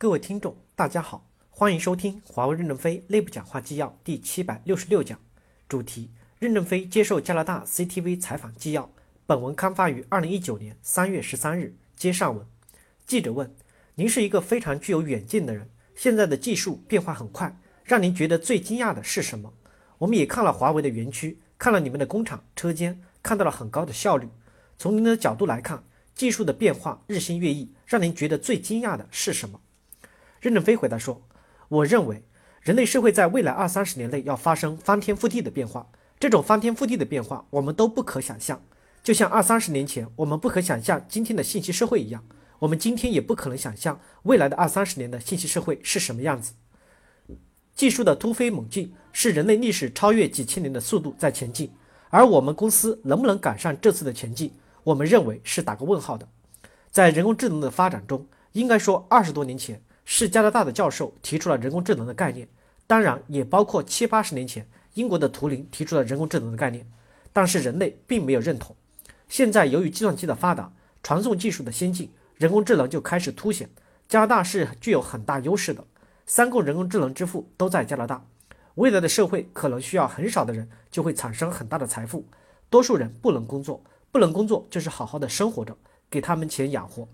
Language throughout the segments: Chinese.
各位听众，大家好，欢迎收听华为任正非内部讲话纪要第七百六十六讲，主题：任正非接受加拿大 CTV 采访纪要。本文刊发于二零一九年三月十三日。接上文，记者问：您是一个非常具有远见的人，现在的技术变化很快，让您觉得最惊讶的是什么？我们也看了华为的园区，看了你们的工厂车间，看到了很高的效率。从您的角度来看，技术的变化日新月异，让您觉得最惊讶的是什么？任正非回答说：“我认为，人类社会在未来二三十年内要发生翻天覆地的变化。这种翻天覆地的变化，我们都不可想象。就像二三十年前我们不可想象今天的信息社会一样，我们今天也不可能想象未来的二三十年的信息社会是什么样子。技术的突飞猛进，是人类历史超越几千年的速度在前进。而我们公司能不能赶上这次的前进，我们认为是打个问号的。在人工智能的发展中，应该说二十多年前。”是加拿大的教授提出了人工智能的概念，当然也包括七八十年前英国的图灵提出了人工智能的概念，但是人类并没有认同。现在由于计算机的发达，传送技术的先进，人工智能就开始凸显。加拿大是具有很大优势的，三共人工智能之父都在加拿大。未来的社会可能需要很少的人就会产生很大的财富，多数人不能工作，不能工作就是好好的生活着，给他们钱养活。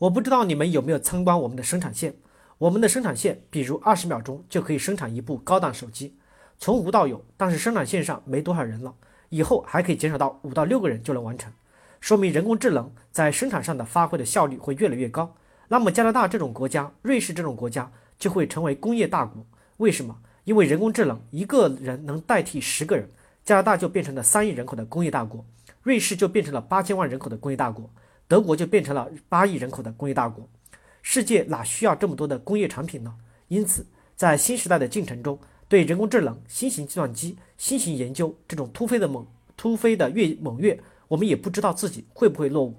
我不知道你们有没有参观我们的生产线。我们的生产线，比如二十秒钟就可以生产一部高档手机，从无到有。但是生产线上没多少人了，以后还可以减少到五到六个人就能完成，说明人工智能在生产上的发挥的效率会越来越高。那么加拿大这种国家，瑞士这种国家就会成为工业大国。为什么？因为人工智能一个人能代替十个人，加拿大就变成了三亿人口的工业大国，瑞士就变成了八千万人口的工业大国。德国就变成了八亿人口的工业大国，世界哪需要这么多的工业产品呢？因此，在新时代的进程中，对人工智能、新型计算机、新型研究这种突飞的猛、突飞的跃猛跃，我们也不知道自己会不会落伍。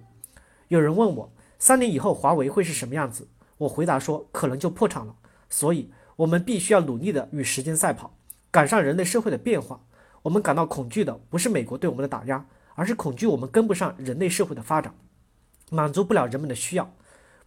有人问我，三年以后华为会是什么样子？我回答说，可能就破产了。所以，我们必须要努力的与时间赛跑，赶上人类社会的变化。我们感到恐惧的不是美国对我们的打压，而是恐惧我们跟不上人类社会的发展。满足不了人们的需要。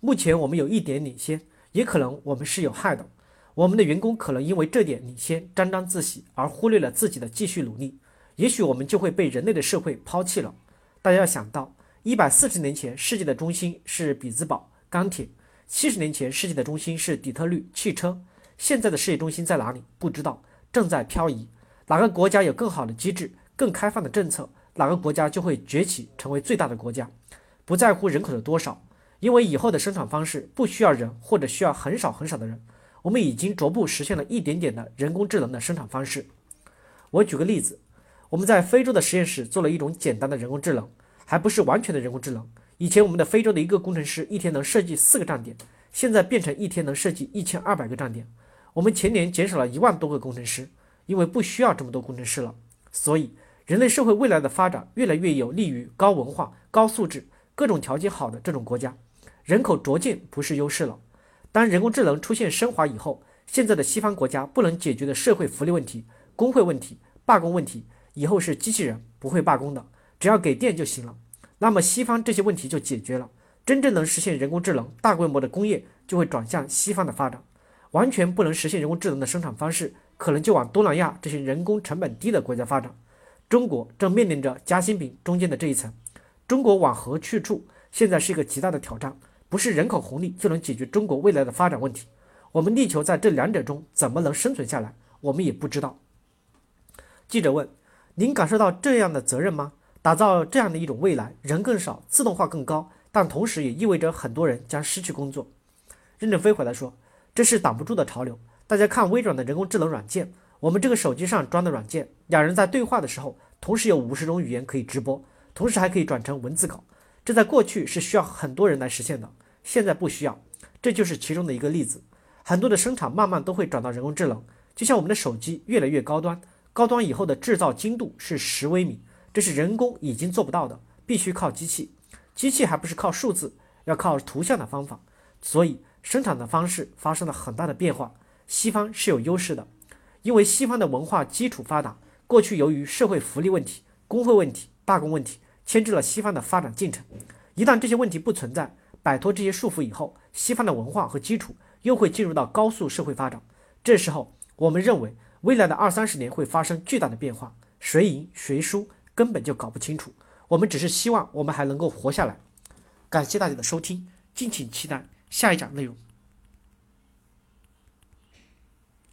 目前我们有一点领先，也可能我们是有害的。我们的员工可能因为这点领先沾沾自喜，而忽略了自己的继续努力。也许我们就会被人类的社会抛弃了。大家要想到，一百四十年前世界的中心是比兹堡钢铁，七十年前世界的中心是底特律汽车。现在的世界中心在哪里？不知道，正在漂移。哪个国家有更好的机制、更开放的政策，哪个国家就会崛起成为最大的国家。不在乎人口的多少，因为以后的生产方式不需要人，或者需要很少很少的人。我们已经逐步实现了一点点的人工智能的生产方式。我举个例子，我们在非洲的实验室做了一种简单的人工智能，还不是完全的人工智能。以前我们的非洲的一个工程师一天能设计四个站点，现在变成一天能设计一千二百个站点。我们前年减少了一万多个工程师，因为不需要这么多工程师了。所以，人类社会未来的发展越来越有利于高文化、高素质。各种条件好的这种国家，人口逐渐不是优势了。当人工智能出现升华以后，现在的西方国家不能解决的社会福利问题、工会问题、罢工问题，以后是机器人不会罢工的，只要给电就行了。那么西方这些问题就解决了，真正能实现人工智能大规模的工业就会转向西方的发展。完全不能实现人工智能的生产方式，可能就往东南亚这些人工成本低的国家发展。中国正面临着夹心饼中间的这一层。中国往何去处？现在是一个极大的挑战，不是人口红利就能解决中国未来的发展问题。我们力求在这两者中怎么能生存下来，我们也不知道。记者问：“您感受到这样的责任吗？打造这样的一种未来，人更少，自动化更高，但同时也意味着很多人将失去工作。”任正非回答说：“这是挡不住的潮流。大家看微软的人工智能软件，我们这个手机上装的软件，两人在对话的时候，同时有五十种语言可以直播。”同时还可以转成文字稿，这在过去是需要很多人来实现的，现在不需要，这就是其中的一个例子。很多的生产慢慢都会转到人工智能，就像我们的手机越来越高端，高端以后的制造精度是十微米，这是人工已经做不到的，必须靠机器。机器还不是靠数字，要靠图像的方法，所以生产的方式发生了很大的变化。西方是有优势的，因为西方的文化基础发达，过去由于社会福利问题、工会问题、罢工问题。牵制了西方的发展进程。一旦这些问题不存在，摆脱这些束缚以后，西方的文化和基础又会进入到高速社会发展。这时候，我们认为未来的二三十年会发生巨大的变化，谁赢谁输根本就搞不清楚。我们只是希望我们还能够活下来。感谢大家的收听，敬请期待下一讲内容。